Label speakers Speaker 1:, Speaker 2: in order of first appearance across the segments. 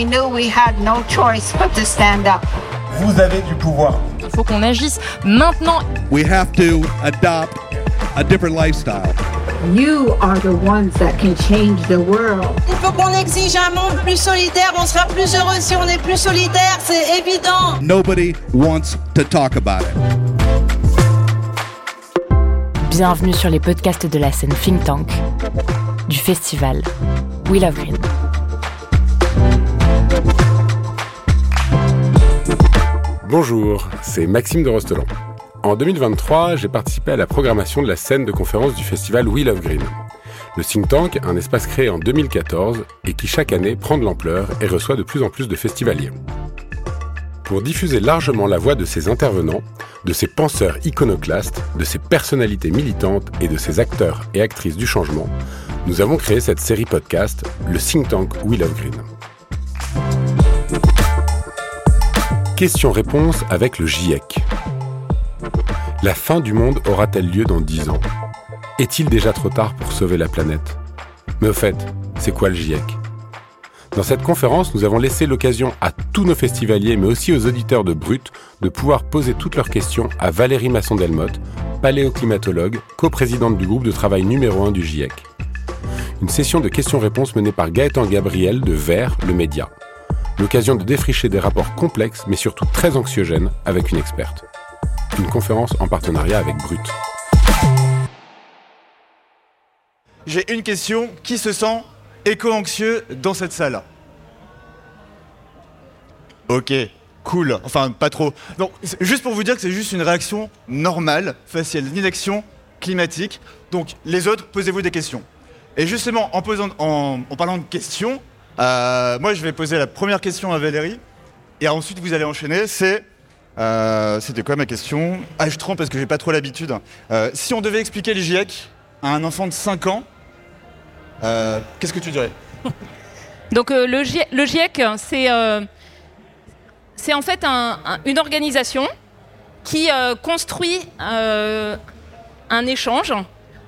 Speaker 1: we knew we had no choice but to stand up.
Speaker 2: Vous avez du pouvoir.
Speaker 3: Il faut qu'on agisse maintenant.
Speaker 4: We have to adopt a different lifestyle.
Speaker 1: You are the ones that can change the world.
Speaker 5: Il faut qu'on exige un monde plus solidaire. On sera plus heureux si on est plus solidaire, c'est évident.
Speaker 4: Nobody wants to talk about it.
Speaker 3: Bienvenue sur les podcasts de la scène Think Tank du festival We Love Green.
Speaker 6: Bonjour, c'est Maxime de Rostelan. En 2023, j'ai participé à la programmation de la scène de conférence du festival We Love Green. Le think tank, un espace créé en 2014 et qui chaque année prend de l'ampleur et reçoit de plus en plus de festivaliers. Pour diffuser largement la voix de ces intervenants, de ces penseurs iconoclastes, de ces personnalités militantes et de ces acteurs et actrices du changement, nous avons créé cette série podcast, le think tank We Love Green. Question-réponse avec le GIEC. La fin du monde aura-t-elle lieu dans 10 ans? Est-il déjà trop tard pour sauver la planète? Mais au fait, c'est quoi le GIEC Dans cette conférence, nous avons laissé l'occasion à tous nos festivaliers, mais aussi aux auditeurs de Brut, de pouvoir poser toutes leurs questions à Valérie Masson-Delmotte, paléoclimatologue, coprésidente du groupe de travail numéro 1 du GIEC. Une session de questions-réponses menée par Gaëtan Gabriel de Vert, le média l'occasion de défricher des rapports complexes mais surtout très anxiogènes avec une experte. Une conférence en partenariat avec Brut.
Speaker 7: J'ai une question. Qui se sent éco-anxieux dans cette salle? Ok, cool. Enfin, pas trop. Donc, juste pour vous dire que c'est juste une réaction normale face à l'inaction climatique. Donc, les autres, posez-vous des questions. Et justement, en, posant, en, en parlant de questions, euh, moi, je vais poser la première question à Valérie. Et ensuite, vous allez enchaîner. C'est. Euh, C'était quoi ma question? Ah, je trompe parce que j'ai pas trop l'habitude. Euh, si on devait expliquer le GIEC à un enfant de 5 ans, qu'est-ce que tu dirais?
Speaker 8: Donc, le, GIEC, GIEC, c'est en fait un- un- une organisation qui construit un échange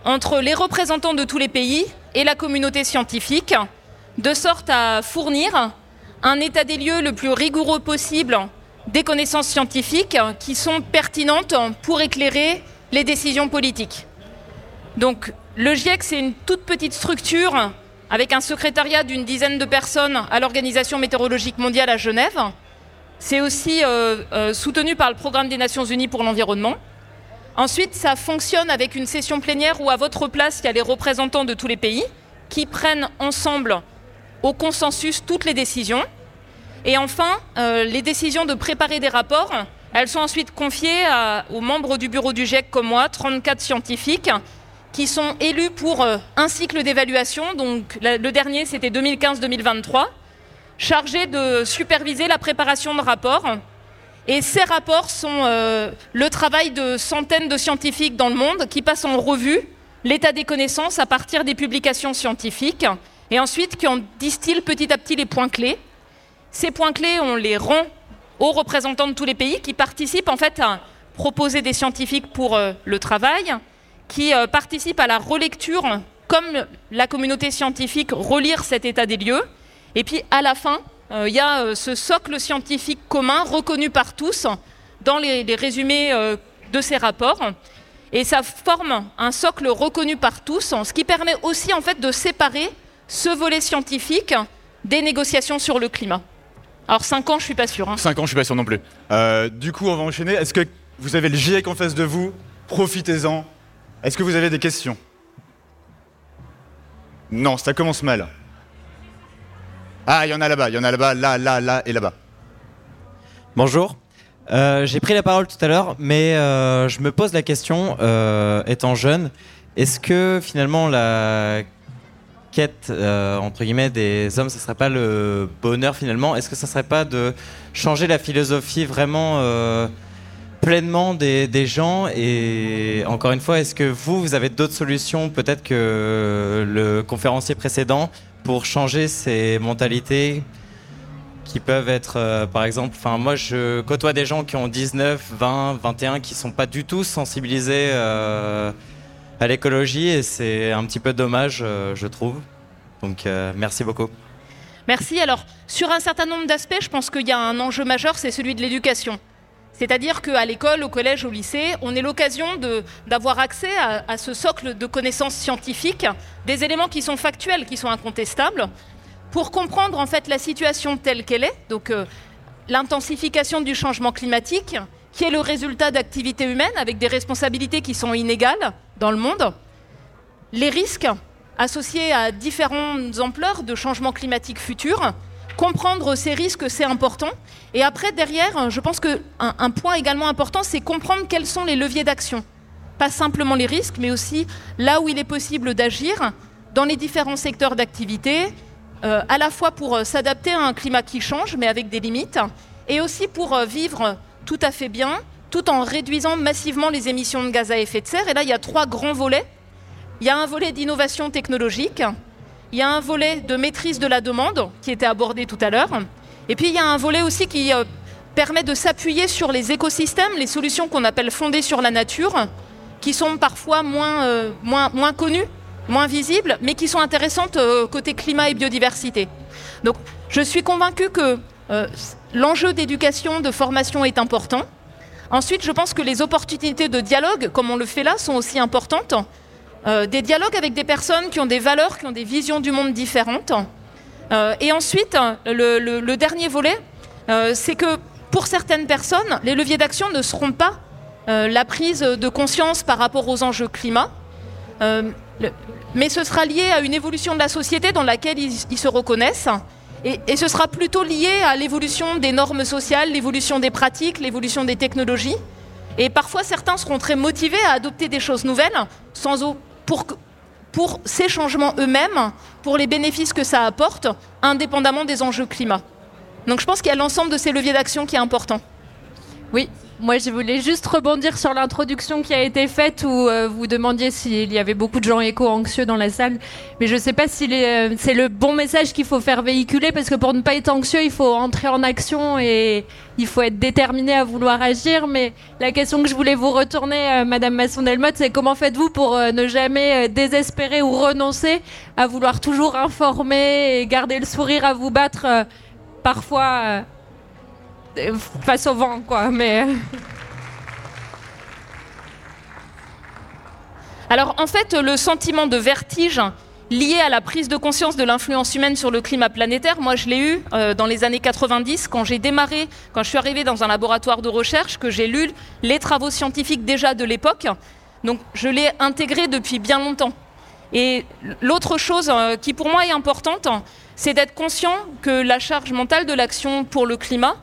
Speaker 8: entre les représentants de tous les pays et la communauté scientifique de sorte à fournir un état des lieux le plus rigoureux possible des connaissances scientifiques qui sont pertinentes pour éclairer les décisions politiques. Donc le GIEC, c'est une toute petite structure avec un secrétariat d'une dizaine de personnes à l'Organisation météorologique mondiale à Genève. C'est aussi euh, euh, soutenu par le Programme des Nations Unies pour l'environnement. Ensuite, ça fonctionne avec une session plénière où à votre place, il y a les représentants de tous les pays qui prennent ensemble au consensus toutes les décisions. Et enfin, euh, les décisions de préparer des rapports, elles sont ensuite confiées aux membres du bureau du GIEC comme moi, 34 scientifiques, qui sont élus pour euh, un cycle d'évaluation. Donc le dernier, c'était 2015-2023, chargés de superviser la préparation de rapports. Et ces rapports sont euh, le travail de centaines de scientifiques dans le monde qui passent en revue l'état des connaissances à partir des publications scientifiques et ensuite qui en distillent petit à petit les points clés? Ces points clés, on les rend aux représentants de tous les pays qui participent en fait à proposer des scientifiques pour euh, le travail, qui euh, participent à la relecture, comme la communauté scientifique, relire cet état des lieux. Et puis à la fin, euh, il y a ce socle scientifique commun reconnu par tous dans les, résumés de ces rapports. Et ça forme un socle reconnu par tous, ce qui permet aussi en fait de séparer ce volet scientifique des négociations sur le climat. Alors 5 ans, je suis pas hein.
Speaker 7: 5 ans, je suis pas sûr non plus. Euh, du coup, on va enchaîner. Est-ce que vous avez le GIEC en face de vous? Profitez-en. Est-ce que vous avez des questions? Non, ça commence mal. Ah, il y en a là-bas, il y en a là-bas, là, là, là et là-bas.
Speaker 9: Bonjour. Euh, J'ai pris la parole tout à l'heure, mais euh, je me pose la question, euh, étant jeune, est-ce que finalement la quête euh, entre guillemets des hommes, ce serait pas le bonheur finalement. Est-ce que ça serait pas de changer la philosophie vraiment euh, pleinement des, gens? Et encore une fois, est-ce que vous, vous avez d'autres solutions peut-être que le conférencier précédent pour changer ces mentalités qui peuvent être, euh, par exemple, enfin moi je côtoie des gens qui ont 19, 20, 21 qui sont pas du tout sensibilisés à l'écologie et c'est un petit peu dommage, euh, je trouve. Donc euh, merci beaucoup.
Speaker 8: Merci. Alors, sur un certain nombre d'aspects, je pense qu'il y a un enjeu majeur, c'est celui de l'éducation. C'est-à-dire qu'à l'école, au collège, au lycée, on est l'occasion d'avoir accès à, ce socle de connaissances scientifiques, des éléments qui sont factuels, qui sont incontestables, pour comprendre en fait la situation telle qu'elle est, donc euh, l'intensification du changement climatique, qui est le résultat d'activités humaines avec des responsabilités qui sont inégales dans le monde, les risques associés à différentes ampleurs de changements climatiques futurs, comprendre ces risques, c'est important. Et après, derrière, je pense qu'un un point également important, c'est comprendre quels sont les leviers d'action. Pas simplement les risques, mais aussi là où il est possible d'agir dans les différents secteurs d'activité, euh, à la fois pour euh, s'adapter à un climat qui change, mais avec des limites, et aussi pour euh, vivre tout à fait bien, tout en réduisant massivement les émissions de gaz à effet de serre. Et là, il y a trois grands volets. Il y a un volet d'innovation technologique, il y a un volet de maîtrise de la demande, qui était abordé tout à l'heure, et puis il y a un volet aussi qui permet de s'appuyer sur les écosystèmes, les solutions qu'on appelle fondées sur la nature, qui sont parfois moins, moins, moins connues moins visibles, mais qui sont intéressantes euh, côté climat et biodiversité. Donc je suis convaincue que euh, l'enjeu d'éducation, de formation est important. Ensuite, je pense que les opportunités de dialogue, comme on le fait là, sont aussi importantes. Euh, des dialogues avec des personnes qui ont des valeurs, qui ont des visions du monde différentes. et ensuite, le, dernier volet, c'est que pour certaines personnes, les leviers d'action ne seront pas la prise de conscience par rapport aux enjeux climat, mais ce sera lié à une évolution de la société dans laquelle ils, se reconnaissent. Et, ce sera plutôt lié à l'évolution des normes sociales, l'évolution des pratiques, l'évolution des technologies. Et parfois, certains seront très motivés à adopter des choses nouvelles sans, pour, pour ces changements eux-mêmes, pour les bénéfices que ça apporte, indépendamment des enjeux climat. Donc je pense qu'il y a l'ensemble de ces leviers d'action qui est important.
Speaker 10: Oui, moi, je voulais juste rebondir sur l'introduction qui a été faite où euh, vous demandiez s'il y avait beaucoup de gens éco-anxieux dans la salle. Mais je ne sais pas si euh, c'est le bon message qu'il faut faire véhiculer parce que pour ne pas être anxieux, il faut entrer en action et il faut être déterminé à vouloir agir. Mais la question que je voulais vous retourner, euh, Madame Masson-Delmotte, c'est comment faites-vous pour ne jamais désespérer ou renoncer à vouloir toujours informer et garder le sourire à vous battre parfois face au vent, quoi. Mais.
Speaker 8: Alors en fait, le sentiment de vertige lié à la prise de conscience de l'influence humaine sur le climat planétaire, moi je l'ai eu euh, dans les années 90 quand j'ai démarré, quand je suis arrivée dans un laboratoire de recherche, que j'ai lu les travaux scientifiques déjà de l'époque. Donc je l'ai intégré depuis bien longtemps. Et l'autre chose euh, qui pour moi est importante, c'est d'être conscient que la charge mentale de l'action pour le climat,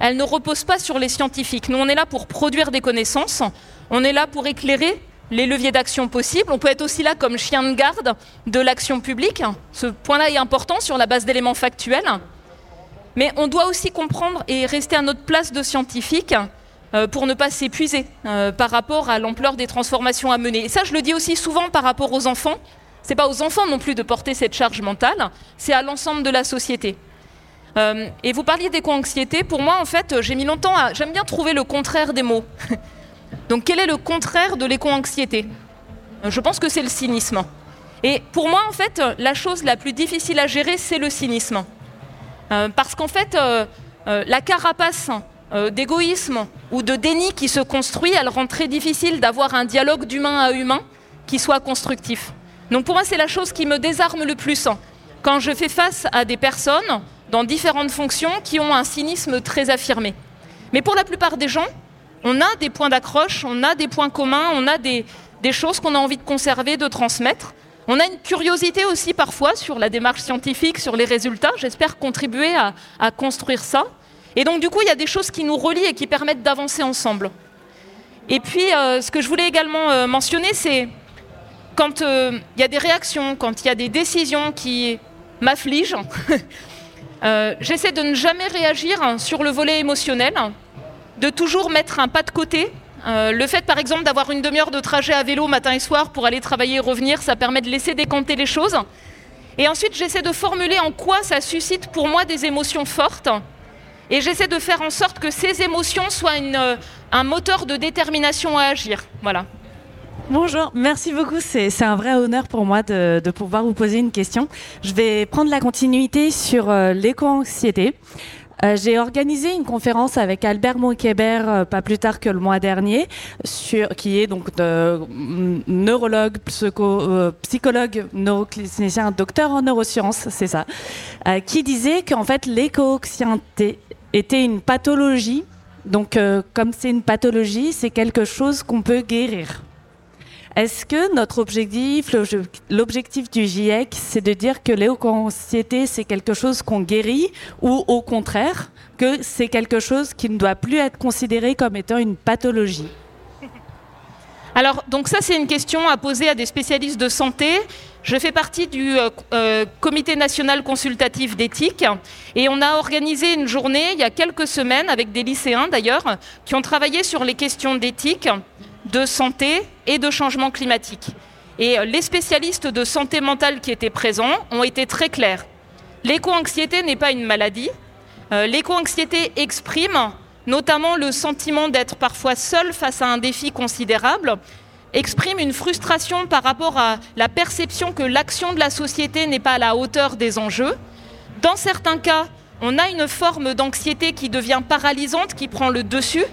Speaker 8: elle ne repose pas sur les scientifiques. Nous, on est là pour produire des connaissances, on est là pour éclairer les leviers d'action possibles. On peut être aussi là comme chien de garde de l'action publique. Ce point-là est important sur la base d'éléments factuels. Mais on doit aussi comprendre et rester à notre place de scientifique euh, pour ne pas s'épuiser euh, par rapport à l'ampleur des transformations à mener. Et ça, je le dis aussi souvent par rapport aux enfants. Ce n'est pas aux enfants non plus de porter cette charge mentale, c'est à l'ensemble de la société. Euh, et vous parliez d'éco-anxiété. Pour moi, en fait, j'ai mis longtemps à. J'aime bien trouver le contraire des mots. Donc, quel est le contraire de l'éco-anxiété? Je pense que c'est le cynisme. Et pour moi, en fait, la chose la plus difficile à gérer, c'est le cynisme. Euh, parce qu'en fait, euh, la carapace d'égoïsme ou de déni qui se construit, elle rend très difficile d'avoir un dialogue d'humain à humain qui soit constructif. Donc pour moi, c'est la chose qui me désarme le plus. Quand je fais face à des personnes dans différentes fonctions qui ont un cynisme très affirmé. Mais pour la plupart des gens, on a des points d'accroche, on a des points communs, on a des, choses qu'on a envie de conserver, de transmettre. On a une curiosité aussi parfois sur la démarche scientifique, sur les résultats. J'espère contribuer à, construire ça. Et donc du coup, il y a des choses qui nous relient et qui permettent d'avancer ensemble. Et puis, euh, ce que je voulais également euh, mentionner, c'est quand euh, il y a des réactions, quand il y a des décisions qui m'affligent, Euh, j'essaie de ne jamais réagir sur le volet émotionnel, de toujours mettre un pas de côté. Euh, le fait, par exemple, d'avoir une demi-heure de trajet à vélo matin et soir pour aller travailler et revenir, ça permet de laisser décanter les choses. Et ensuite, j'essaie de formuler en quoi ça suscite pour moi des émotions fortes. Et j'essaie de faire en sorte que ces émotions soient euh, un moteur de détermination à agir. Voilà.
Speaker 11: Bonjour, merci beaucoup. C'est un vrai honneur pour moi de, pouvoir vous poser une question. Je vais prendre la continuité sur euh, l'éco-anxiété. Euh, j'ai organisé une conférence avec Albert Monkébert euh, pas plus tard que le mois dernier, sur, qui est donc mm, neurologue, psycho, psychologue, neuroclinicien, docteur en neurosciences, c'est ça, qui disait qu'en fait l'éco-anxiété était une pathologie. Donc, comme c'est une pathologie, c'est quelque chose qu'on peut guérir. Est-ce que notre objectif, l'objectif du GIEC, c'est de dire que l'éco-anxiété, c'est quelque chose qu'on guérit ou au contraire, que c'est quelque chose qui ne doit plus être considéré comme étant une pathologie?
Speaker 8: Alors, donc ça, c'est une question à poser à des spécialistes de santé. Je fais partie du euh, euh, Comité national consultatif d'éthique et on a organisé une journée il y a quelques semaines avec des lycéens d'ailleurs qui ont travaillé sur les questions d'éthique, de santé et de changement climatique. Et euh, les spécialistes de santé mentale qui étaient présents ont été très clairs. L'éco-anxiété n'est pas une maladie. Euh, L'éco-anxiété exprime notamment le sentiment d'être parfois seul face à un défi considérable, exprime une frustration par rapport à la perception que l'action de la société n'est pas à la hauteur des enjeux. Dans certains cas, on a une forme d'anxiété qui devient paralysante, qui prend le dessus,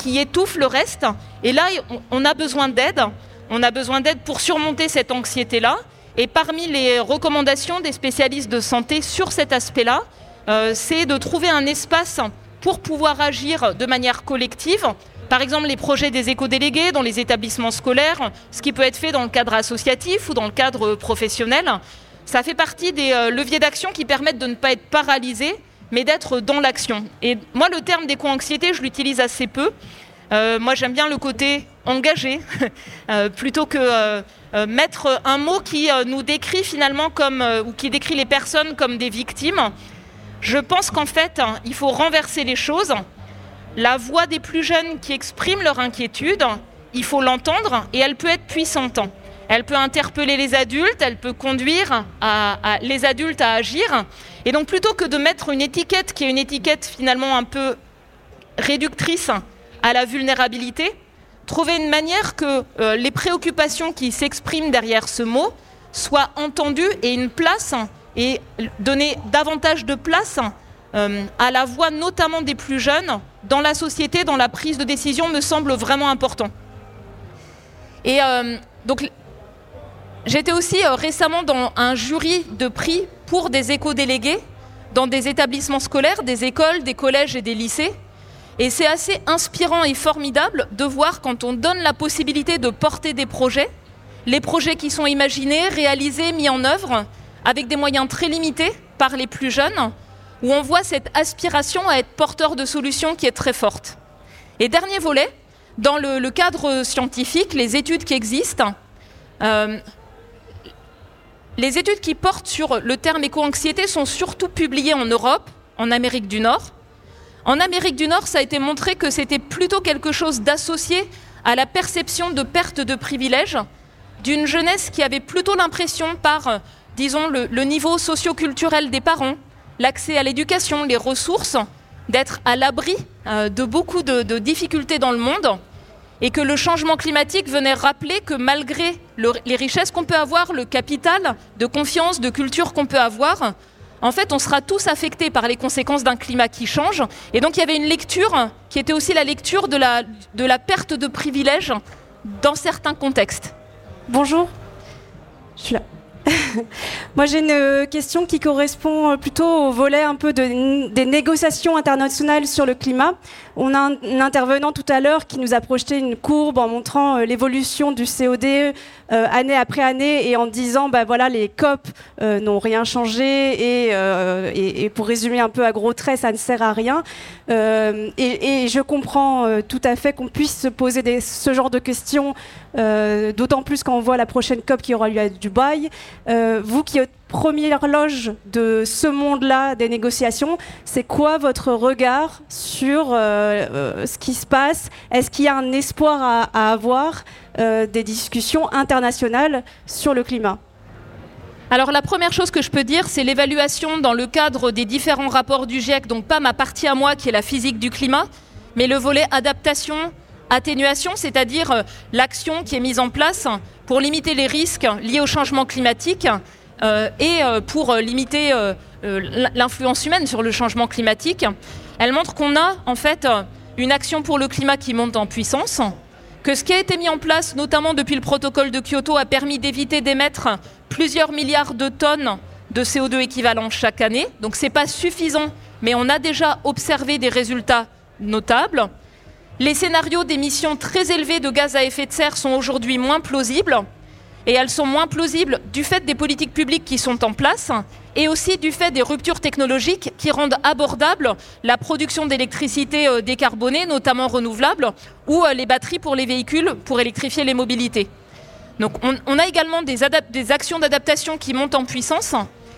Speaker 8: qui étouffe le reste. Et là, on a besoin d'aide. On a besoin d'aide pour surmonter cette anxiété-là. Et parmi les recommandations des spécialistes de santé sur cet aspect-là, euh, c'est de trouver un espace pour pouvoir agir de manière collective. Par exemple, les projets des éco-délégués dans les établissements scolaires, ce qui peut être fait dans le cadre associatif ou dans le cadre professionnel. Ça fait partie des euh, leviers d'action qui permettent de ne pas être paralysé, mais d'être dans l'action. Et moi, le terme d'éco-anxiété, je l'utilise assez peu. Euh, moi, j'aime bien le côté engagé, euh, plutôt que euh, mettre un mot qui nous décrit finalement comme, ou qui décrit les personnes comme des victimes. Je pense qu'en fait, hein, il faut renverser les choses. La voix des plus jeunes qui expriment leur inquiétude, il faut l'entendre et elle peut être puissante. Elle peut interpeller les adultes, elle peut conduire les adultes à agir. Et donc plutôt que de mettre une étiquette qui est une étiquette finalement un peu réductrice à la vulnérabilité, trouver une manière que euh, les préoccupations qui s'expriment derrière ce mot soient entendues et une place et donner davantage de place euh, à la voix notamment des plus jeunes dans la société, dans la prise de décision me semble vraiment important. Et euh, donc j'étais aussi euh, récemment dans un jury de prix pour des éco-délégués dans des établissements scolaires, des écoles, des collèges et des lycées. Et c'est assez inspirant et formidable de voir quand on donne la possibilité de porter des projets, les projets qui sont imaginés, réalisés, mis en œuvre, avec des moyens très limités par les plus jeunes, où on voit cette aspiration à être porteur de solutions qui est très forte. Et dernier volet, dans le, cadre scientifique, les études qui existent, euh, les études qui portent sur le terme éco-anxiété sont surtout publiées en Europe, en Amérique du Nord. En Amérique du Nord, ça a été montré que c'était plutôt quelque chose d'associé à la perception de perte de privilèges d'une jeunesse qui avait plutôt l'impression par, euh, disons, le, le niveau socio-culturel des parents, l'accès à l'éducation, les ressources, d'être à l'abri euh, de beaucoup de, de difficultés dans le monde et que le changement climatique venait rappeler que malgré le, les richesses qu'on peut avoir, le capital de confiance, de culture qu'on peut avoir, en fait, on sera tous affectés par les conséquences d'un climat qui change. Et donc, il y avait une lecture qui était aussi la lecture de la, de la perte de privilèges dans certains contextes.
Speaker 12: Bonjour, je suis là. Moi, j'ai une question qui correspond plutôt au volet un peu de, des négociations internationales sur le climat. On a un, intervenant tout à l'heure qui nous a projeté une courbe en montrant euh, l'évolution du COD euh, année après année et en disant, bah voilà, les COP euh, n'ont rien changé et, et, pour résumer un peu à gros traits, ça ne sert à rien. Et, je comprends tout à fait qu'on puisse se poser ce genre de questions, d'autant plus quand on voit la prochaine COP qui aura lieu à Dubaï. vous qui êtes première loge de ce monde-là des négociations, c'est quoi votre regard sur euh, euh, ce qui se passe? Est-ce qu'il y a un espoir à, avoir euh, des discussions internationales sur le climat?
Speaker 8: Alors la première chose que je peux dire, c'est l'évaluation dans le cadre des différents rapports du GIEC, donc pas ma partie à moi qui est la physique du climat, mais le volet adaptation, atténuation, c'est-à-dire l'action qui est mise en place pour limiter les risques liés au changement climatique et euh, pour limiter l'influence humaine sur le changement climatique. Elle montre qu'on a en fait une action pour le climat qui monte en puissance, que ce qui a été mis en place, notamment depuis le protocole de Kyoto, a permis d'éviter d'émettre plusieurs milliards de tonnes de CO2 équivalent chaque année. Donc ce n'est pas suffisant, mais on a déjà observé des résultats notables. Les scénarios d'émissions très élevées de gaz à effet de serre sont aujourd'hui moins plausibles. Et elles sont moins plausibles du fait des politiques publiques qui sont en place et aussi du fait des ruptures technologiques qui rendent abordable la production d'électricité euh, décarbonée, notamment renouvelable, ou euh, les batteries pour les véhicules pour électrifier les mobilités. Donc on, a également des, des actions d'adaptation qui montent en puissance,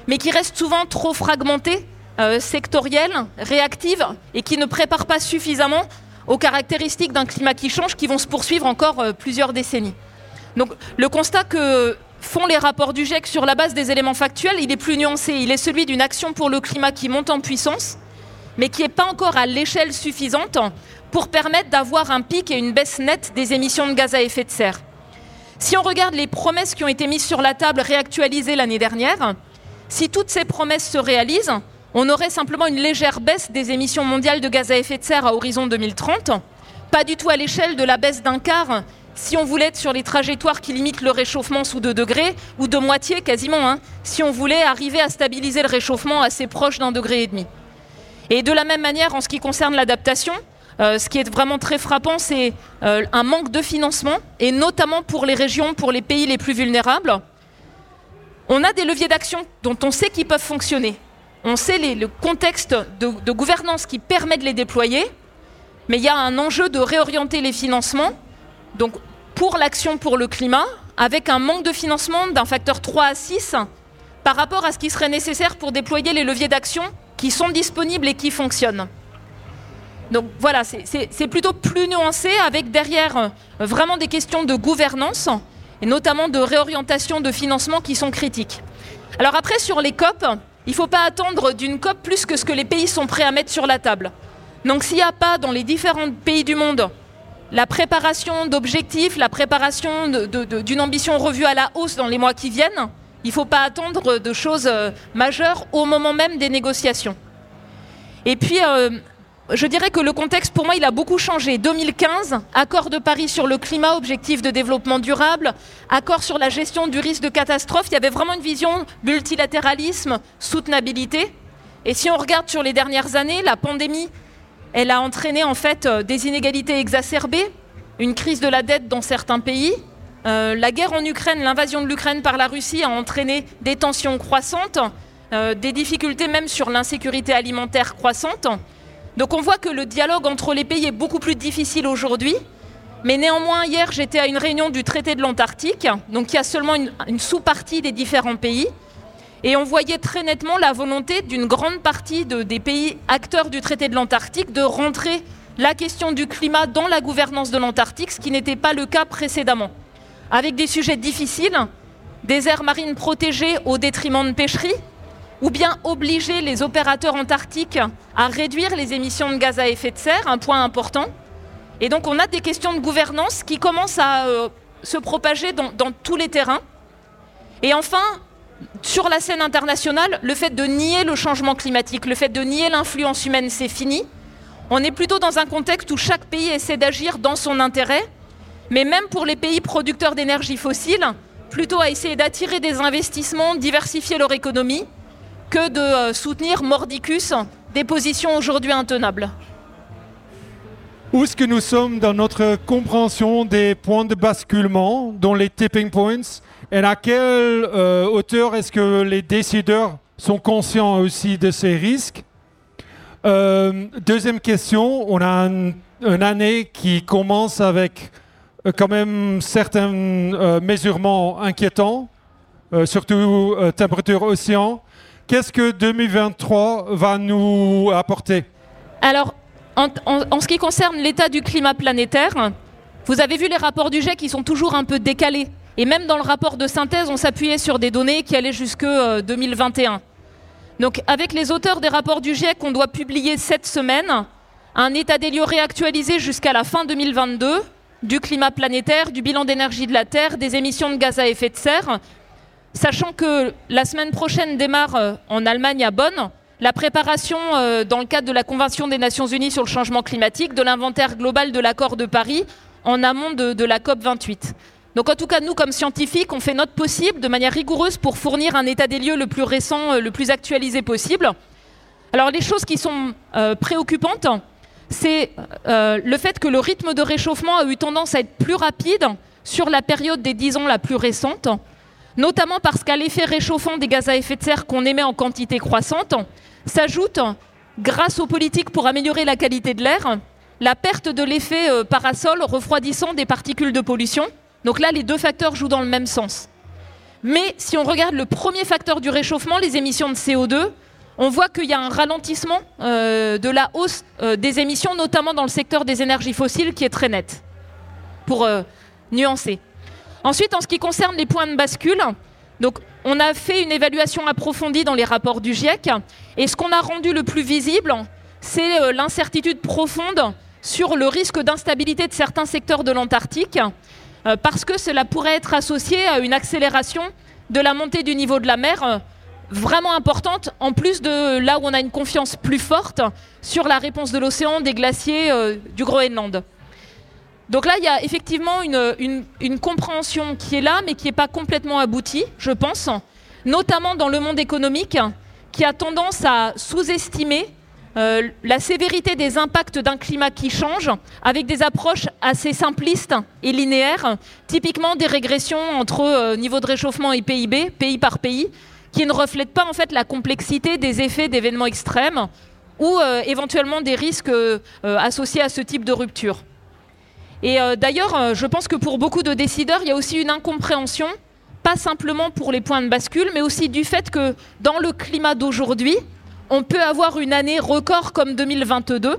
Speaker 8: mais qui restent souvent trop fragmentées, euh, sectorielles, réactives, et qui ne préparent pas suffisamment aux caractéristiques d'un climat qui change, qui vont se poursuivre encore plusieurs décennies. Donc le constat que font les rapports du GIEC sur la base des éléments factuels, il est plus nuancé. Il est celui d'une action pour le climat qui monte en puissance, mais qui n'est pas encore à l'échelle suffisante pour permettre d'avoir un pic et une baisse nette des émissions de gaz à effet de serre. Si on regarde les promesses qui ont été mises sur la table, réactualisées l'année dernière, si toutes ces promesses se réalisent, on aurait simplement une légère baisse des émissions mondiales de gaz à effet de serre à horizon 2030, pas du tout à l'échelle de la baisse d'un quart si on voulait être sur les trajectoires qui limitent le réchauffement sous 2 degrés, ou de moitié quasiment, hein, si on voulait arriver à stabiliser le réchauffement assez proche d'un degré et demi. Et de la même manière, en ce qui concerne l'adaptation, euh, ce qui est vraiment très frappant, c'est euh, un manque de financement, et notamment pour les régions, pour les pays les plus vulnérables. On a des leviers d'action dont on sait qu'ils peuvent fonctionner. On sait le contexte de, de gouvernance qui permet de les déployer, mais il y a un enjeu de réorienter les financements donc pour l'action pour le climat, avec un manque de financement d'un facteur 3 à 6 par rapport à ce qui serait nécessaire pour déployer les leviers d'action qui sont disponibles et qui fonctionnent. Donc voilà, c'est plutôt plus nuancé avec derrière euh, vraiment des questions de gouvernance et notamment de réorientation de financement qui sont critiques. Alors après, sur les COP, il ne faut pas attendre d'une COP plus que ce que les pays sont prêts à mettre sur la table. Donc s'il n'y a pas dans les différents pays du monde la préparation d'objectifs, la préparation d'une ambition revue à la hausse dans les mois qui viennent. Il ne faut pas attendre de choses euh, majeures au moment même des négociations. Et puis, euh, je dirais que le contexte, pour moi, il a beaucoup changé. 2015, accord de Paris sur le climat, objectif de développement durable, accord sur la gestion du risque de catastrophe. Il y avait vraiment une vision multilatéralisme, soutenabilité. Et si on regarde sur les dernières années, la pandémie elle a entraîné en fait euh, des inégalités exacerbées, une crise de la dette dans certains pays. Euh, la guerre en Ukraine, l'invasion de l'Ukraine par la Russie a entraîné des tensions croissantes, euh, des difficultés même sur l'insécurité alimentaire croissante. Donc on voit que le dialogue entre les pays est beaucoup plus difficile aujourd'hui. Mais néanmoins, hier, j'étais à une réunion du traité de l'Antarctique, donc il y a seulement une sous-partie des différents pays. Et on voyait très nettement la volonté d'une grande partie des pays acteurs du traité de l'Antarctique de rentrer la question du climat dans la gouvernance de l'Antarctique, ce qui n'était pas le cas précédemment. Avec des sujets difficiles, des aires marines protégées au détriment de pêcheries, ou bien obliger les opérateurs antarctiques à réduire les émissions de gaz à effet de serre, un point important. Et donc on a des questions de gouvernance qui commencent à euh, se propager dans tous les terrains. Et enfin, sur la scène internationale, le fait de nier le changement climatique, le fait de nier l'influence humaine, c'est fini. On est plutôt dans un contexte où chaque pays essaie d'agir dans son intérêt, mais même pour les pays producteurs d'énergie fossile, plutôt à essayer d'attirer des investissements, diversifier leur économie, que de euh, soutenir mordicus des positions aujourd'hui intenables.
Speaker 13: Où est-ce que nous sommes dans notre compréhension des points de basculement, dont les tipping points et à quelle euh, hauteur est-ce que les décideurs sont conscients aussi de ces risques? Euh, Deuxième question, on a une année qui commence avec euh, quand même certains mesurements inquiétants, surtout température océan. Qu'est-ce que 2023 va nous apporter?
Speaker 8: Alors, en, ce qui concerne l'état du climat planétaire, vous avez vu les rapports du GIEC qui sont toujours un peu décalés et même dans le rapport de synthèse, on s'appuyait sur des données qui allaient jusque 2021. Euh, Donc avec les auteurs des rapports du GIEC qu'on doit publier cette semaine, un état des lieux réactualisé jusqu'à la fin 2022 du climat planétaire, du bilan d'énergie de la Terre, des émissions de gaz à effet de serre, sachant que la semaine prochaine démarre euh, en Allemagne à Bonn la préparation euh, dans le cadre de la Convention des Nations Unies sur le changement climatique de l'inventaire global de l'accord de Paris en amont de, la COP 28. Donc en tout cas, nous, comme scientifiques, on fait notre possible de manière rigoureuse pour fournir un état des lieux le plus récent, euh, le plus actualisé possible. Alors les choses qui sont euh, préoccupantes, c'est le fait que le rythme de réchauffement a eu tendance à être plus rapide sur la période des 10 ans la plus récente, notamment parce qu'à l'effet réchauffant des gaz à effet de serre qu'on émet en quantité croissante, s'ajoute, grâce aux politiques pour améliorer la qualité de l'air, la perte de l'effet euh, parasol refroidissant des particules de pollution. Donc là, les deux facteurs jouent dans le même sens. Mais si on regarde le premier facteur du réchauffement, les émissions de CO2, on voit qu'il y a un ralentissement euh, de la hausse euh, des émissions, notamment dans le secteur des énergies fossiles, qui est très net, pour nuancer. Ensuite, en ce qui concerne les points de bascule, on a fait une évaluation approfondie dans les rapports du GIEC, et ce qu'on a rendu le plus visible, c'est euh, l'incertitude profonde sur le risque d'instabilité de certains secteurs de l'Antarctique, euh, parce que cela pourrait être associé à une accélération de la montée du niveau de la mer euh, vraiment importante, en plus de là où on a une confiance plus forte sur la réponse de l'océan, des glaciers, du Groenland. Donc là, il y a effectivement une, compréhension qui est là, mais qui n'est pas complètement aboutie, je pense, notamment dans le monde économique, qui a tendance à sous-estimer euh, la sévérité des impacts d'un climat qui change, avec des approches assez simplistes et linéaires, typiquement des régressions entre euh, niveau de réchauffement et PIB, pays par pays, qui ne reflètent pas en fait la complexité des effets d'événements extrêmes ou euh, éventuellement des risques associés à ce type de rupture. Et euh, d'ailleurs, euh, je pense que pour beaucoup de décideurs, il y a aussi une incompréhension, pas simplement pour les points de bascule, mais aussi du fait que dans le climat d'aujourd'hui, on peut avoir une année record comme 2022,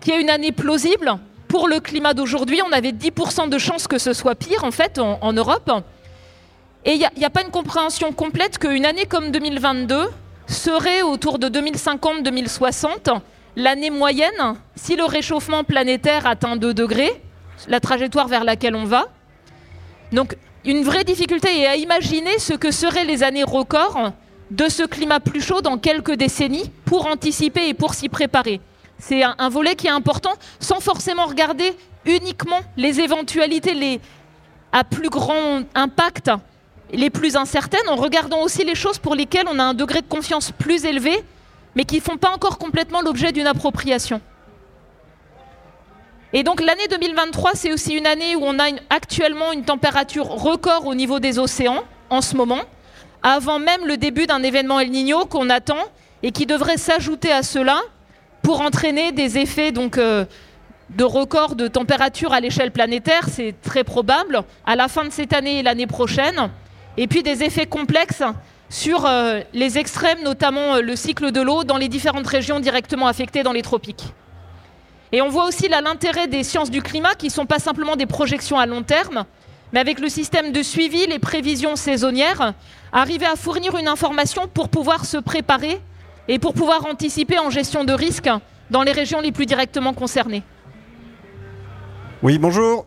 Speaker 8: qui est une année plausible. Pour le climat d'aujourd'hui, on avait 10% de chances que ce soit pire, en fait, en, Europe. Et il n'y a, a pas une compréhension complète qu'une année comme 2022 serait autour de 2050-2060 l'année moyenne si le réchauffement planétaire atteint 2 degrés, la trajectoire vers laquelle on va. Donc une vraie difficulté est à imaginer ce que seraient les années records de ce climat plus chaud dans quelques décennies pour anticiper et pour s'y préparer. C'est un, volet qui est important sans forcément regarder uniquement les éventualités les, à plus grand impact, les plus incertaines, en regardant aussi les choses pour lesquelles on a un degré de confiance plus élevé, mais qui ne font pas encore complètement l'objet d'une appropriation. Et donc l'année 2023, c'est aussi une année où on a actuellement une température record au niveau des océans en ce moment, avant même le début d'un événement El Niño qu'on attend et qui devrait s'ajouter à cela pour entraîner des effets donc euh, de record de température à l'échelle planétaire, c'est très probable, à la fin de cette année et l'année prochaine, et puis des effets complexes sur euh, les extrêmes, notamment euh, le cycle de l'eau dans les différentes régions directement affectées dans les tropiques. Et on voit aussi l'intérêt des sciences du climat qui ne sont pas simplement des projections à long terme, mais avec le système de suivi, les prévisions saisonnières, arriver à fournir une information pour pouvoir se préparer et pour pouvoir anticiper en gestion de risque dans les régions les plus directement concernées.
Speaker 14: Oui, bonjour.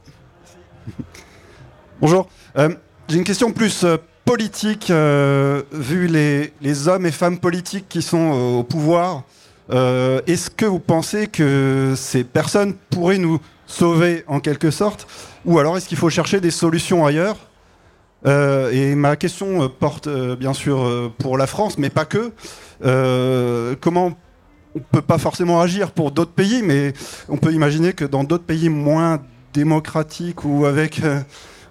Speaker 14: bonjour. Euh, J'ai une question plus euh, politique, euh, vu les, hommes et femmes politiques qui sont au pouvoir. Euh, Est-ce que vous pensez que ces personnes pourraient nous sauver en quelque sorte Ou alors est-ce qu'il faut chercher des solutions ailleurs Euh, Et ma question euh, porte bien sûr pour la France, mais pas que. Comment on peut pas forcément agir pour d'autres pays, mais on peut imaginer que dans d'autres pays moins démocratiques ou avec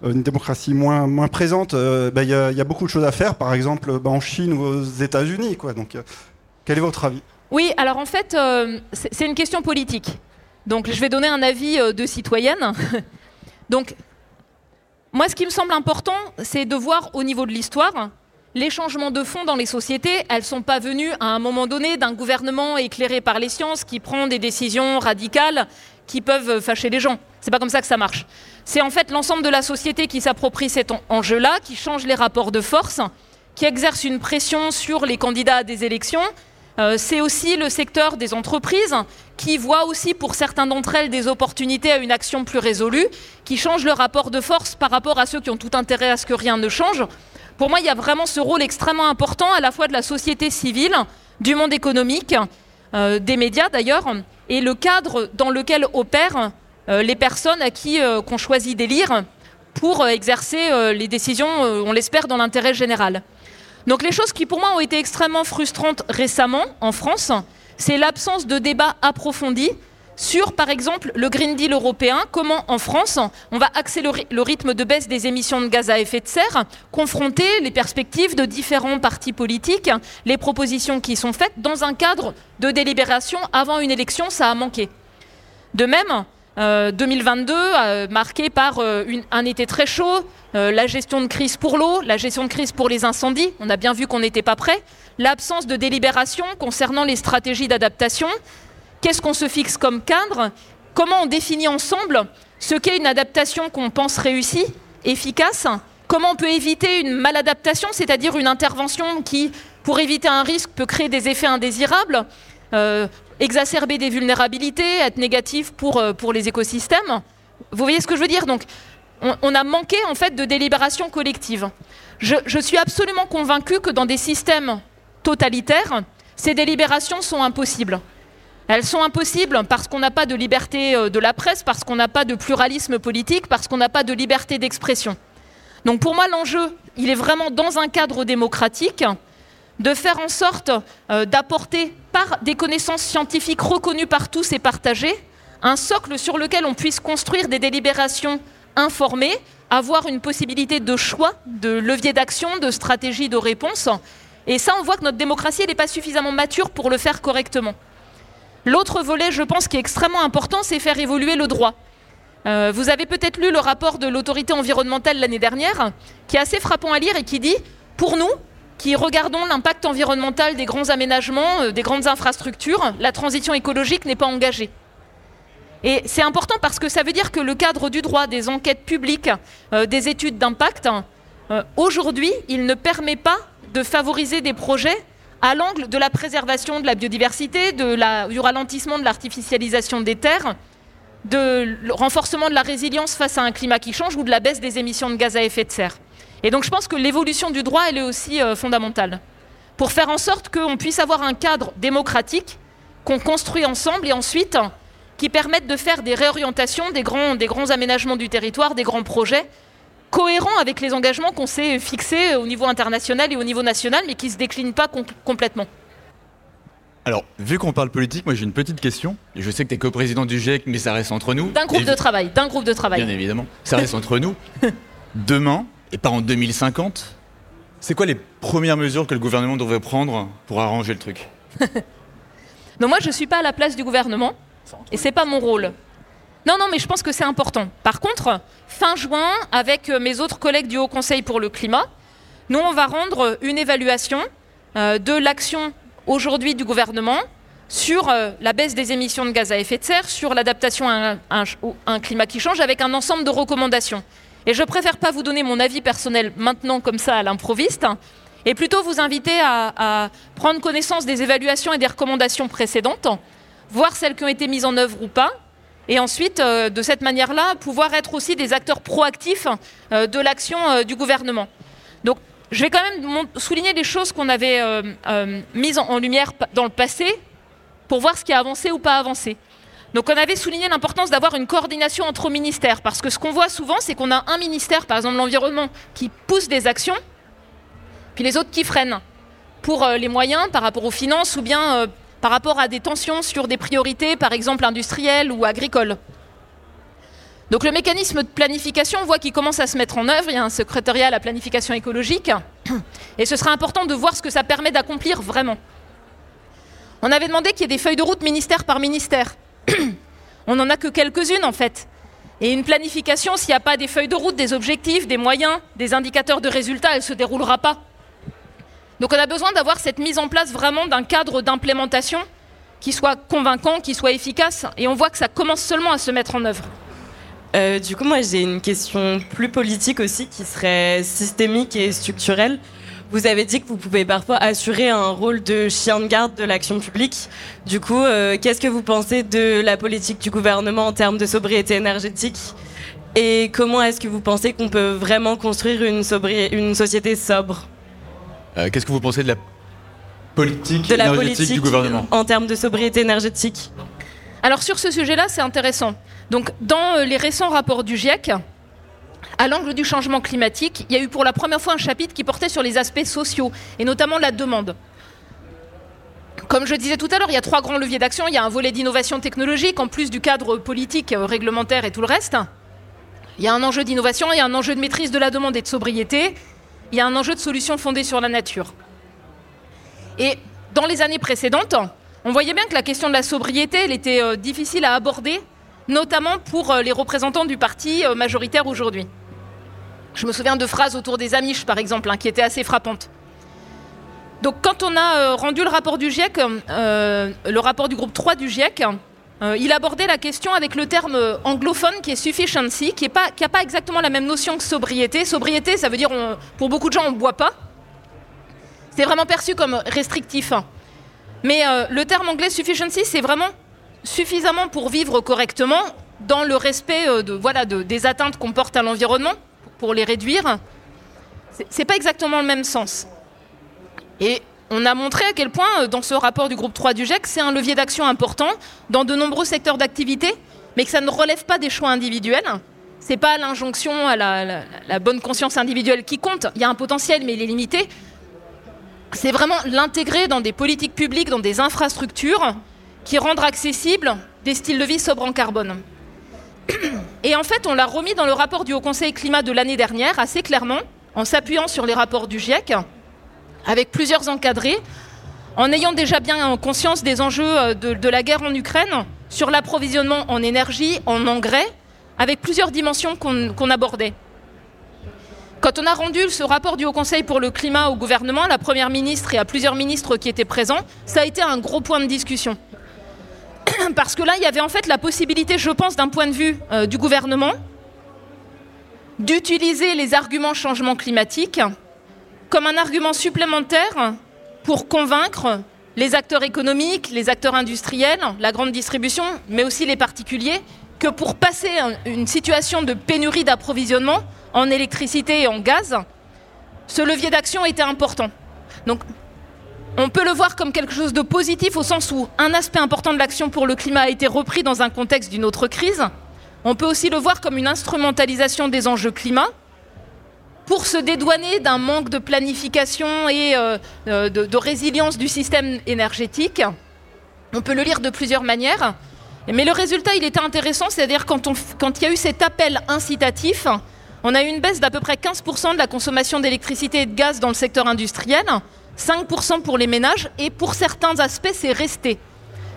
Speaker 14: une démocratie moins, présente, bah, il y, a- beaucoup de choses à faire, par exemple bah, en Chine ou aux États-Unis. Donc, quel est votre avis?
Speaker 8: Oui, alors en fait, euh, c'est une question politique. Donc je vais donner un avis euh, de citoyenne. Donc, moi, ce qui me semble important, c'est de voir au niveau de l'histoire, les changements de fond dans les sociétés, elles ne sont pas venues à un moment donné d'un gouvernement éclairé par les sciences qui prend des décisions radicales qui peuvent fâcher les gens. C'est pas comme ça que ça marche. C'est en fait l'ensemble de la société qui s'approprie cet en- enjeu-là, qui change les rapports de force, qui exerce une pression sur les candidats à des élections, Euh, c'est aussi le secteur des entreprises qui voit aussi pour certains d'entre elles des opportunités à une action plus résolue, qui change le rapport de force par rapport à ceux qui ont tout intérêt à ce que rien ne change. Pour moi, il y a vraiment ce rôle extrêmement important à la fois de la société civile, du monde économique, euh, des médias d'ailleurs, et le cadre dans lequel opèrent euh, les personnes à qui qu'on choisit d'élire pour exercer les décisions, on l'espère, dans l'intérêt général. Donc les choses qui pour moi ont été extrêmement frustrantes récemment en France, c'est l'absence de débat approfondi sur, par exemple, le Green Deal européen, comment en France on va accélérer le rythme de baisse des émissions de gaz à effet de serre, confronter les perspectives de différents partis politiques, les propositions qui sont faites dans un cadre de délibération avant une élection, ça a manqué. De même, 2022, euh, euh, marqué par euh, un été très chaud, la gestion de crise pour l'eau, la gestion de crise pour les incendies, on a bien vu qu'on n'était pas prêt, l'absence de délibération concernant les stratégies d'adaptation, qu'est-ce qu'on se fixe comme cadre, comment on définit ensemble ce qu'est une adaptation qu'on pense réussie, efficace, comment on peut éviter une maladaptation, c'est-à-dire une intervention qui, pour éviter un risque, peut créer des effets indésirables? Exacerber des vulnérabilités, être négatif pour, euh, pour les écosystèmes. Vous voyez ce que je veux dire? Donc, on, a manqué en fait de délibération collective. Je, je suis absolument convaincue que dans des systèmes totalitaires, ces délibérations sont impossibles. Elles sont impossibles parce qu'on n'a pas de liberté euh, de la presse, parce qu'on n'a pas de pluralisme politique, parce qu'on n'a pas de liberté d'expression. Donc pour moi, l'enjeu, il est vraiment dans un cadre démocratique de faire en sorte euh, d'apporter par des connaissances scientifiques reconnues par tous et partagées, un socle sur lequel on puisse construire des délibérations informées, avoir une possibilité de choix, de levier d'action, de stratégie de réponse. Et ça, on voit que notre démocratie n'est pas suffisamment mature pour le faire correctement. L'autre volet, je pense, qui est extrêmement important, c'est faire évoluer le droit. Euh, vous avez peut-être lu le rapport de l'autorité environnementale l'année dernière, qui est assez frappant à lire et qui dit, pour nous, qui regardons l'impact environnemental des grands aménagements, euh, des grandes infrastructures, la transition écologique n'est pas engagée. Et c'est important parce que ça veut dire que le cadre du droit, des enquêtes publiques, euh, des études d'impact, euh, aujourd'hui, il ne permet pas de favoriser des projets à l'angle de la préservation de la biodiversité, du ralentissement de l'artificialisation des terres, de renforcement de la résilience face à un climat qui change ou de la baisse des émissions de gaz à effet de serre. Et donc je pense que l'évolution du droit, elle est aussi euh, fondamentale. Pour faire en sorte qu'on puisse avoir un cadre démocratique qu'on construit ensemble et ensuite qui permette de faire des réorientations, des grands, des grands aménagements du territoire, des grands projets cohérents avec les engagements qu'on s'est fixés au niveau international et au niveau national, mais qui ne se déclinent pas complètement.
Speaker 7: Alors, vu qu'on parle politique, moi j'ai une petite question. Je sais que tu es co-président du GIEC, mais ça reste entre nous.
Speaker 8: D'un groupe de travail, d'un groupe de travail.
Speaker 7: Bien évidemment, ça reste entre nous. Demain, et pas en 2050. C'est quoi les premières mesures que le gouvernement devrait prendre pour arranger le truc?
Speaker 8: Non, moi je ne suis pas à la place du gouvernement et c'est pas mon rôle. Non, non, mais je pense que c'est important. Par contre, fin juin, avec euh, mes autres collègues du Haut Conseil pour le climat, nous on va rendre une évaluation euh, de l'action aujourd'hui du gouvernement sur euh, la baisse des émissions de gaz à effet de serre, sur l'adaptation à un climat qui change, avec un ensemble de recommandations. Et je préfère pas vous donner mon avis personnel maintenant comme ça à l'improviste, et plutôt vous inviter à, prendre connaissance des évaluations et des recommandations précédentes, voir celles qui ont été mises en œuvre ou pas, et ensuite, euh, de cette manière-là, pouvoir être aussi des acteurs proactifs euh, de l'action euh, du gouvernement. Donc, je vais quand même souligner les choses qu'on avait mises en lumière dans le passé pour voir ce qui a avancé ou pas avancé. Donc on avait souligné l'importance d'avoir une coordination entre ministères, parce que ce qu'on voit souvent, c'est qu'on a un ministère, par exemple l'environnement, qui pousse des actions, puis les autres qui freinent, pour euh, les moyens par rapport aux finances, ou bien euh, par rapport à des tensions sur des priorités, par exemple industrielles ou agricoles. Donc le mécanisme de planification, on voit qu'il commence à se mettre en œuvre. Il y a un secrétariat à la planification écologique. Et ce sera important de voir ce que ça permet d'accomplir vraiment. On avait demandé qu'il y ait des feuilles de route ministère par ministère. on n'en a que quelques-unes en fait. Et une planification, s'il n'y a pas des feuilles de route, des objectifs, des moyens, des indicateurs de résultats, elle ne se déroulera pas. Donc on a besoin d'avoir cette mise en place vraiment d'un cadre d'implémentation qui soit convaincant, qui soit efficace, et on voit que ça commence seulement à se mettre en œuvre.
Speaker 15: Euh, du coup, moi j'ai une question plus politique aussi qui serait systémique et structurelle. Vous avez dit que vous pouvez parfois assurer un rôle de chien de garde de l'action publique. Du coup, euh, qu'est-ce que vous pensez de la politique du gouvernement en termes de sobriété énergétique? Et comment est-ce que vous pensez qu'on peut vraiment construire une, une société sobre?
Speaker 16: Euh, Qu'est-ce que vous pensez de la politique
Speaker 15: de la
Speaker 16: énergétique
Speaker 15: politique
Speaker 16: du gouvernement?
Speaker 15: en termes de sobriété énergétique
Speaker 8: Alors sur ce sujet-là, c'est intéressant. Donc dans euh, les récents rapports du GIEC, à l'angle du changement climatique, il y a eu pour la première fois un chapitre qui portait sur les aspects sociaux, et notamment la demande. Comme je disais tout à l'heure, il y a trois grands leviers d'action. Il y a un volet d'innovation technologique, en plus du cadre politique, euh, réglementaire et tout le reste. Il y a un enjeu d'innovation, il y a un enjeu de maîtrise de la demande et de sobriété. Il y a un enjeu de solution fondée sur la nature. Et dans les années précédentes, on voyait bien que la question de la sobriété, elle était euh, difficile à aborder, notamment pour euh, les représentants du parti majoritaire aujourd'hui. Je me souviens de phrases autour des Amish, par exemple, hein, qui étaient assez frappantes. Donc quand on a euh, rendu le rapport du GIEC, euh, le rapport du groupe 3 du GIEC, euh, il abordait la question avec le terme anglophone qui est sufficiency, qui n'a pas, exactement la même notion que sobriété. Sobriété, ça veut dire, pour beaucoup de gens, on ne boit pas. C'est vraiment perçu comme restrictif. Mais le terme anglais sufficiency, c'est vraiment suffisamment pour vivre correctement dans le respect voilà, de, des atteintes qu'on porte à l'environnement pour les réduire, c'est pas exactement le même sens. Et on a montré à quel point, euh, dans ce rapport du groupe 3 du GEC, c'est un levier d'action important dans de nombreux secteurs d'activité, mais que ça ne relève pas des choix individuels. C'est pas l'injonction à la, la, bonne conscience individuelle qui compte. Il y a un potentiel, mais il est limité. C'est vraiment l'intégrer dans des politiques publiques, dans des infrastructures qui rendent accessibles des styles de vie sobres en carbone. Et en fait, on l'a remis dans le rapport du Haut Conseil climat de l'année dernière, assez clairement, en s'appuyant sur les rapports du GIEC, avec plusieurs encadrés, en ayant déjà bien conscience des enjeux euh, de, la guerre en Ukraine, sur l'approvisionnement en énergie, en engrais, avec plusieurs dimensions qu'on abordait. Quand on a rendu ce rapport du Haut Conseil pour le climat au gouvernement, à la Première ministre et à plusieurs ministres qui étaient présents, ça a été un gros point de discussion. parce que là, il y avait en fait la possibilité, je pense, d'un point de vue euh, du gouvernement, d'utiliser les arguments changement climatique comme un argument supplémentaire pour convaincre les acteurs économiques, les acteurs industriels, la grande distribution, mais aussi les particuliers, que pour passer une situation de pénurie d'approvisionnement en électricité et en gaz, ce levier d'action était important. Donc on peut le voir comme quelque chose de positif au sens où un aspect important de l'action pour le climat a été repris dans un contexte d'une autre crise. On peut aussi le voir comme une instrumentalisation des enjeux climat pour se dédouaner d'un manque de planification et euh, euh, de, résilience du système énergétique. On peut le lire de plusieurs manières. Mais le résultat, il était intéressant, c'est-à-dire quand, quand il y a eu cet appel incitatif, on a eu une baisse d'à peu près 15% de la consommation d'électricité et de gaz dans le secteur industriel. 5% pour les ménages, et pour certains aspects, c'est resté.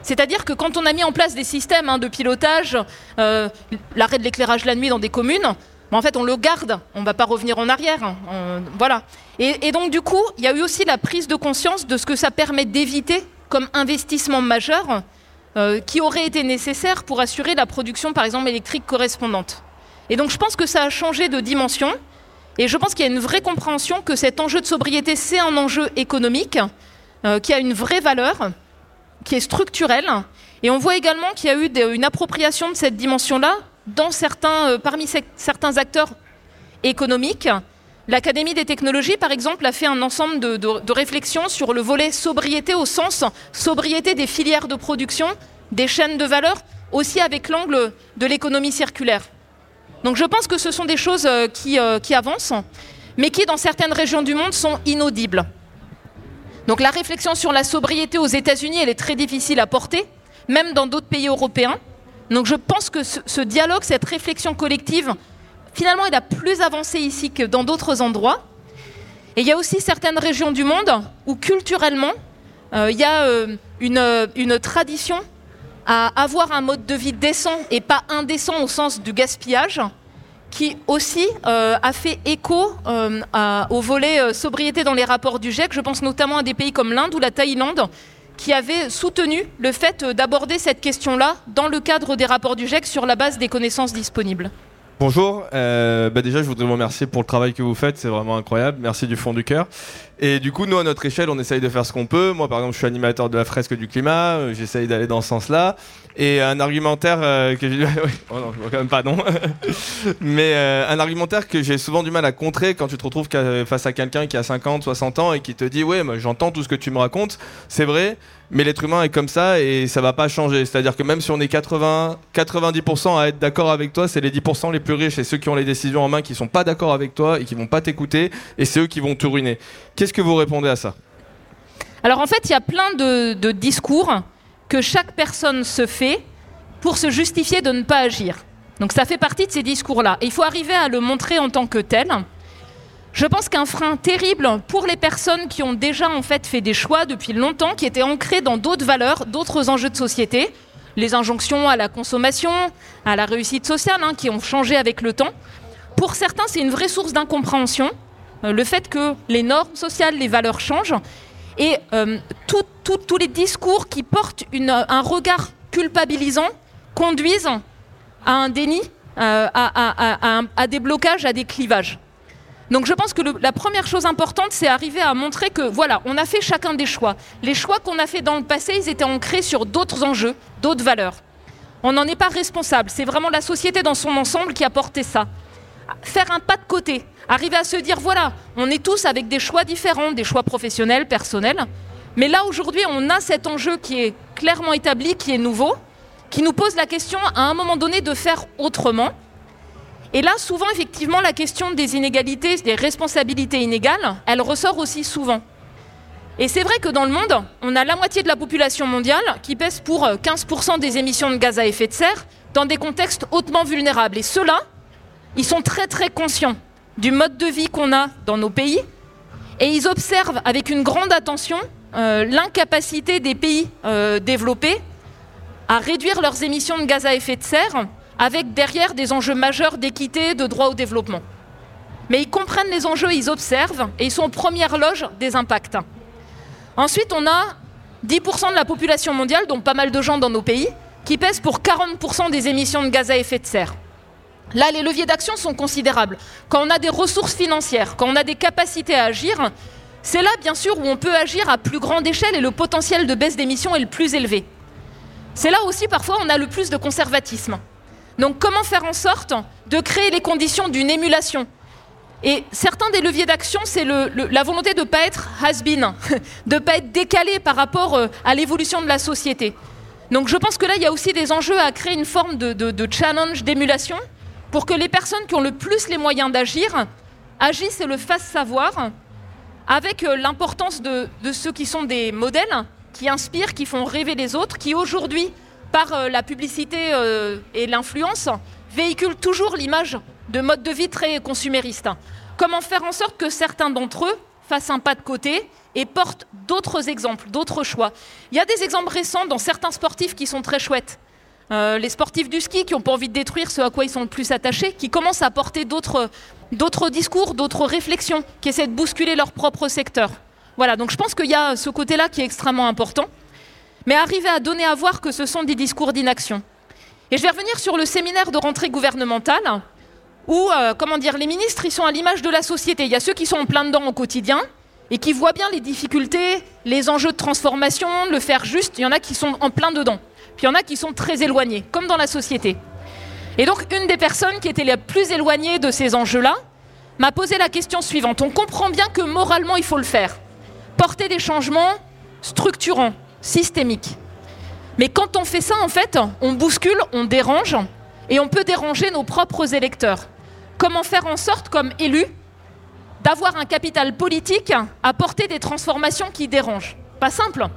Speaker 8: C'est-à-dire que quand on a mis en place des systèmes hein, de pilotage, euh, l'arrêt de l'éclairage la nuit dans des communes, en fait, on le garde, on ne va pas revenir en arrière. Hein, voilà. Et, donc, du coup, il y a eu aussi la prise de conscience de ce que ça permet d'éviter comme investissement majeur euh, qui aurait été nécessaire pour assurer la production, par exemple, électrique correspondante. Et donc, je pense que ça a changé de dimension. Et je pense qu'il y a une vraie compréhension que cet enjeu de sobriété, c'est un enjeu économique euh, qui a une vraie valeur, qui est structurelle. Et on voit également qu'il y a eu une appropriation de cette dimension-là dans certains, euh, parmi certains acteurs économiques. L'Académie des technologies, par exemple, a fait un ensemble de, de réflexions sur le volet sobriété au sens sobriété des filières de production, des chaînes de valeur, aussi avec l'angle de l'économie circulaire. Donc je pense que ce sont des choses euh, euh, qui, avancent, mais qui, dans certaines régions du monde, sont inaudibles. Donc la réflexion sur la sobriété aux États-Unis, elle est très difficile à porter, même dans d'autres pays européens. Donc je pense que ce, dialogue, cette réflexion collective, finalement, elle a plus avancé ici que dans d'autres endroits. Et il y a aussi certaines régions du monde où culturellement, euh, il y a une tradition à avoir un mode de vie décent et pas indécent au sens du gaspillage, qui aussi euh, a fait écho euh, au volet euh, sobriété dans les rapports du GIEC. Je pense notamment à des pays comme l'Inde ou la Thaïlande qui avaient soutenu le fait d'aborder cette question-là dans le cadre des rapports du GIEC sur la base des connaissances disponibles.
Speaker 17: Bonjour, bah déjà je voudrais vous remercier pour le travail que vous faites, c'est vraiment incroyable, merci du fond du cœur. Et du coup, nous, à notre échelle, on essaye de faire ce qu'on peut. Moi, par exemple, je suis animateur de la fresque du climat, euh, j'essaye d'aller dans ce sens-là. Et un argumentaire euh, que j'ai... oh non, quand même pas, non. Mais euh, un argumentaire que j'ai souvent du mal à contrer quand tu te retrouves face à quelqu'un qui a 50, 60 ans et qui te dit « Ouais, moi, j'entends tout ce que tu me racontes, c'est vrai, mais l'être humain est comme ça et ça va pas changer. C'est-à-dire que même si on est 80, 90% à être d'accord avec toi, c'est les 10% les plus riches et ceux qui ont les décisions en main qui sont pas d'accord avec toi et qui vont pas t'écouter et c'est eux qui vont te ruiner. Qu'est-ce que vous répondez à ça
Speaker 8: Alors en fait, il y a plein de, discours que chaque personne se fait pour se justifier de ne pas agir. Donc ça fait partie de ces discours-là. Il faut arriver à le montrer en tant que tel. Je pense qu'un frein terrible pour les personnes qui ont déjà en fait fait des choix depuis longtemps, qui étaient ancrés dans d'autres valeurs, d'autres enjeux de société, les injonctions à la consommation, à la réussite sociale, hein, qui ont changé avec le temps. Pour certains, c'est une vraie source d'incompréhension, le fait que les normes sociales, les valeurs changent, et euh, tous les discours qui portent un regard culpabilisant conduisent à un déni, euh, à, des blocages, à des clivages. Donc je pense que la première chose importante, c'est arriver à montrer que voilà, on a fait chacun des choix. Les choix qu'on a fait dans le passé, ils étaient ancrés sur d'autres enjeux, d'autres valeurs. On n'en est pas responsable. C'est vraiment la société dans son ensemble qui a porté ça. Faire un pas de côté, arriver à se dire voilà, on est tous avec des choix différents, des choix professionnels, personnels. Mais là aujourd'hui, on a cet enjeu qui est clairement établi, qui est nouveau, qui nous pose la question à un moment donné de faire autrement. Et là, souvent, effectivement, la question des inégalités, des responsabilités inégales, elle ressort aussi souvent. Et c'est vrai que dans le monde, on a la moitié de la population mondiale qui pèse pour 15% euh, des émissions de gaz à effet de serre dans des contextes hautement vulnérables. Et ceux-là, ils sont très très conscients du mode de vie qu'on a dans nos pays et ils observent avec une grande attention euh, l'incapacité des pays euh, développés à réduire leurs émissions de gaz à effet de serre avec derrière des enjeux majeurs d'équité, de droit au développement. Mais ils comprennent les enjeux, ils observent et ils sont en première loge des impacts. Ensuite, on a 10% de la population mondiale, donc pas mal de gens dans nos pays, qui pèsent pour 40% des émissions de gaz à effet de serre. Là, les leviers d'action sont considérables. Quand on a des ressources financières, quand on a des capacités à agir, c'est là, bien sûr, où on peut agir à plus grande échelle et le potentiel de baisse d'émissions est le plus élevé. C'est là aussi, parfois, on a le plus de conservatisme. Donc comment faire en sorte de créer les conditions d'une émulation? Et certains des leviers d'action, c'est la volonté de ne pas être has-been, de ne pas être décalé par rapport euh, à l'évolution de la société. Donc je pense que là, il y a aussi des enjeux à créer une forme de, challenge, d'émulation, pour que les personnes qui ont le plus les moyens d'agir agissent et le fassent savoir, avec euh, l'importance de, ceux qui sont des modèles, qui inspirent, qui font rêver les autres, qui aujourd'hui par euh, la publicité euh, et l'influence, véhicule toujours l'image de mode de vie très consumériste. Comment faire en sorte que certains d'entre eux fassent un pas de côté et portent d'autres exemples, d'autres choix? Il y a des exemples récents dans certains sportifs qui sont très chouettes. Euh, les sportifs du ski qui n'ont pas envie de détruire ce à quoi ils sont le plus attachés, qui commencent à porter d'autres discours, d'autres réflexions, qui essaient de bousculer leur propre secteur. Voilà, donc je pense qu'il y a ce côté-là qui est extrêmement important mais arriver à donner à voir que ce sont des discours d'inaction. Et je vais revenir sur le séminaire de rentrée gouvernementale, où, euh, comment dire, les ministres, ils sont à l'image de la société. Il y a ceux qui sont en plein dedans au quotidien et qui voient bien les difficultés, les enjeux de transformation, le faire juste. Il y en a qui sont en plein dedans. Puis il y en a qui sont très éloignés, comme dans la société. Et donc, une des personnes qui était la plus éloignée de ces enjeux-là m'a posé la question suivante. On comprend bien que moralement, il faut le faire. Porter des changements structurants, systémique. Mais quand on fait ça, en fait, on bouscule, on dérange, et on peut déranger nos propres électeurs. Comment faire en sorte, comme élu, d'avoir un capital politique à porter des transformations qui dérangent? Pas simple.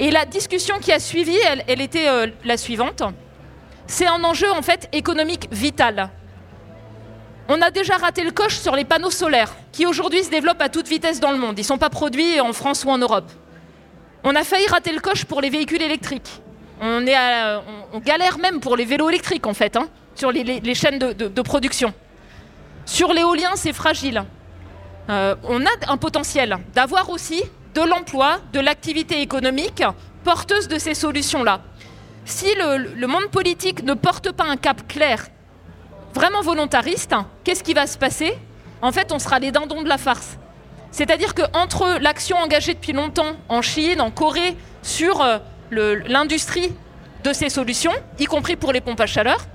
Speaker 8: Et la discussion qui a suivi, elle, était euh, la suivante. C'est un enjeu en fait économique vital. On a déjà raté le coche sur les panneaux solaires, qui aujourd'hui se développent à toute vitesse dans le monde. Ils ne sont pas produits en France ou en Europe. On a failli rater le coche pour les véhicules électriques. On, galère même pour les vélos électriques, en fait, hein, sur les, chaînes de, production. Sur l'éolien, c'est fragile. Euh, on a un potentiel d'avoir aussi de l'emploi, de l'activité économique porteuse de ces solutions-là. Si le, monde politique ne porte pas un cap clair, vraiment volontariste, qu'est-ce qui va se passer? En fait, on sera les dindons de la farce. C'est-à-dire qu'entre l'action engagée depuis longtemps en Chine, en Corée, sur euh, l'industrie de ces solutions, y compris pour les pompes à chaleur,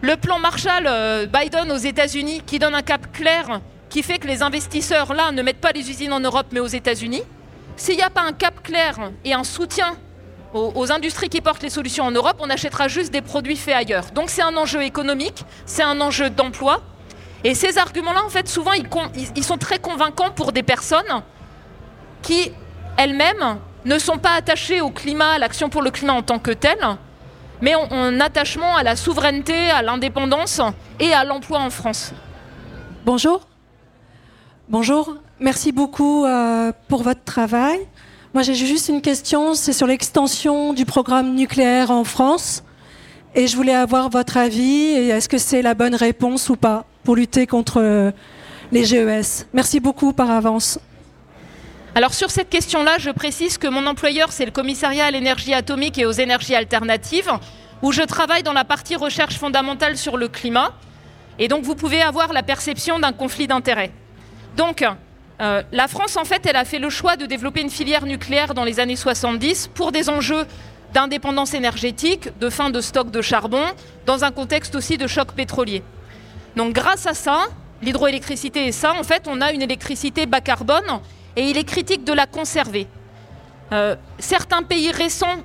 Speaker 8: le plan Marshall euh, Biden aux États-Unis qui donne un cap clair qui fait que les investisseurs là ne mettent pas les usines en Europe mais aux États-Unis. S'il n'y a pas un cap clair et un soutien aux, industries qui portent les solutions en Europe, on achètera juste des produits faits ailleurs. Donc c'est un enjeu économique, c'est un enjeu d'emploi. Et ces arguments-là, en fait, souvent, ils, ils- sont très convaincants pour des personnes qui, elles-mêmes, ne sont pas attachées au climat, à l'action pour le climat en tant que telle, mais ont un attachement à la souveraineté, à l'indépendance et à l'emploi en France.
Speaker 18: Bonjour. Bonjour. Merci beaucoup euh, pour votre travail. Moi, j'ai juste une question. C'est sur l'extension du programme nucléaire en France. Et je voulais avoir votre avis. Est-ce que c'est la bonne réponse ou pas pour lutter contre euh, les GES Merci beaucoup par avance.
Speaker 8: Alors sur cette question-là, je précise que mon employeur, c'est le commissariat à l'énergie atomique et aux énergies alternatives, où je travaille dans la partie recherche fondamentale sur le climat. Et donc vous pouvez avoir la perception d'un conflit d'intérêts. Donc euh, la France, en fait, elle a fait le choix de développer une filière nucléaire dans les années 70 pour des enjeux d'indépendance énergétique, de fin de stock de charbon, dans un contexte aussi de choc pétrolier. Donc grâce à ça, l'hydroélectricité et ça, en fait, on a une électricité bas carbone et il est critique de la conserver. Euh, certains pays récents,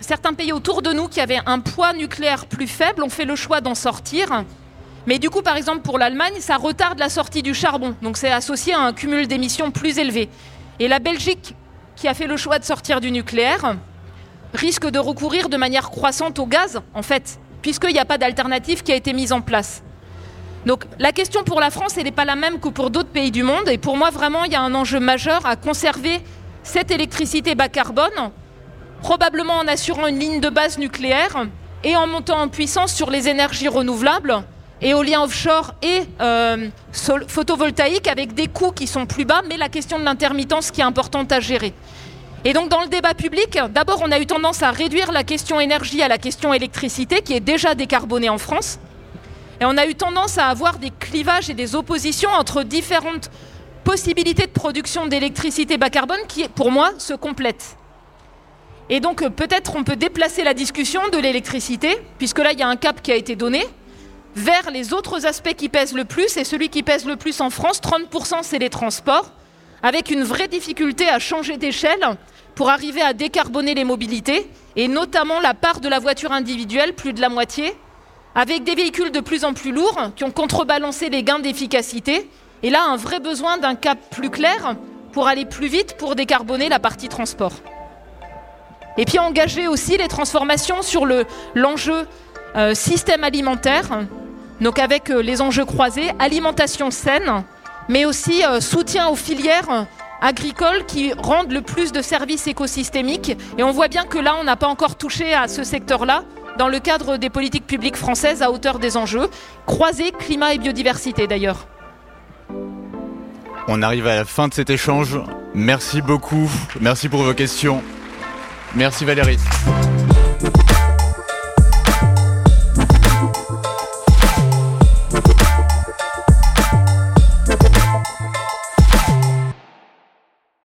Speaker 8: certains pays autour de nous qui avaient un poids nucléaire plus faible ont fait le choix d'en sortir. Mais du coup, par exemple, pour l'Allemagne, ça retarde la sortie du charbon. Donc c'est associé à un cumul d'émissions plus élevé. Et la Belgique, qui a fait le choix de sortir du nucléaire, risque de recourir de manière croissante au gaz, en fait, puisqu'il n'y a pas d'alternative qui a été mise en place. Donc la question pour la France, elle n'est pas la même que pour d'autres pays du monde. Et pour moi, vraiment, il y a un enjeu majeur à conserver cette électricité bas carbone, probablement en assurant une ligne de base nucléaire et en montant en puissance sur les énergies renouvelables, éolien offshore et euh, photovoltaïque, avec des coûts qui sont plus bas, mais la question de l'intermittence qui est importante à gérer. Et donc dans le débat public, d'abord on a eu tendance à réduire la question énergie à la question électricité, qui est déjà décarbonée en France. Et on a eu tendance à avoir des clivages et des oppositions entre différentes possibilités de production d'électricité bas carbone qui, pour moi, se complètent. Et donc peut-être on peut déplacer la discussion de l'électricité, puisque là il y a un cap qui a été donné, vers les autres aspects qui pèsent le plus. Et celui qui pèse le plus en France, 30%, c'est les transports, avec une vraie difficulté à changer d'échelle pour arriver à décarboner les mobilités, et notamment la part de la voiture individuelle, plus de la moitié, avec des véhicules de plus en plus lourds qui ont contrebalancé les gains d'efficacité. Et là, un vrai besoin d'un cap plus clair pour aller plus vite pour décarboner la partie transport. Et puis engager aussi les transformations sur le- l'enjeu euh, système alimentaire, donc avec euh, les enjeux croisés, alimentation saine, mais aussi euh, soutien aux filières agricoles qui rendent le plus de services écosystémiques. Et on voit bien que là, on n'a pas encore touché à ce secteur-là dans le cadre des politiques publiques françaises à hauteur des enjeux, croisés climat et biodiversité d'ailleurs.
Speaker 7: On arrive à la fin de cet échange. Merci beaucoup. Merci pour vos questions. Merci Valérie.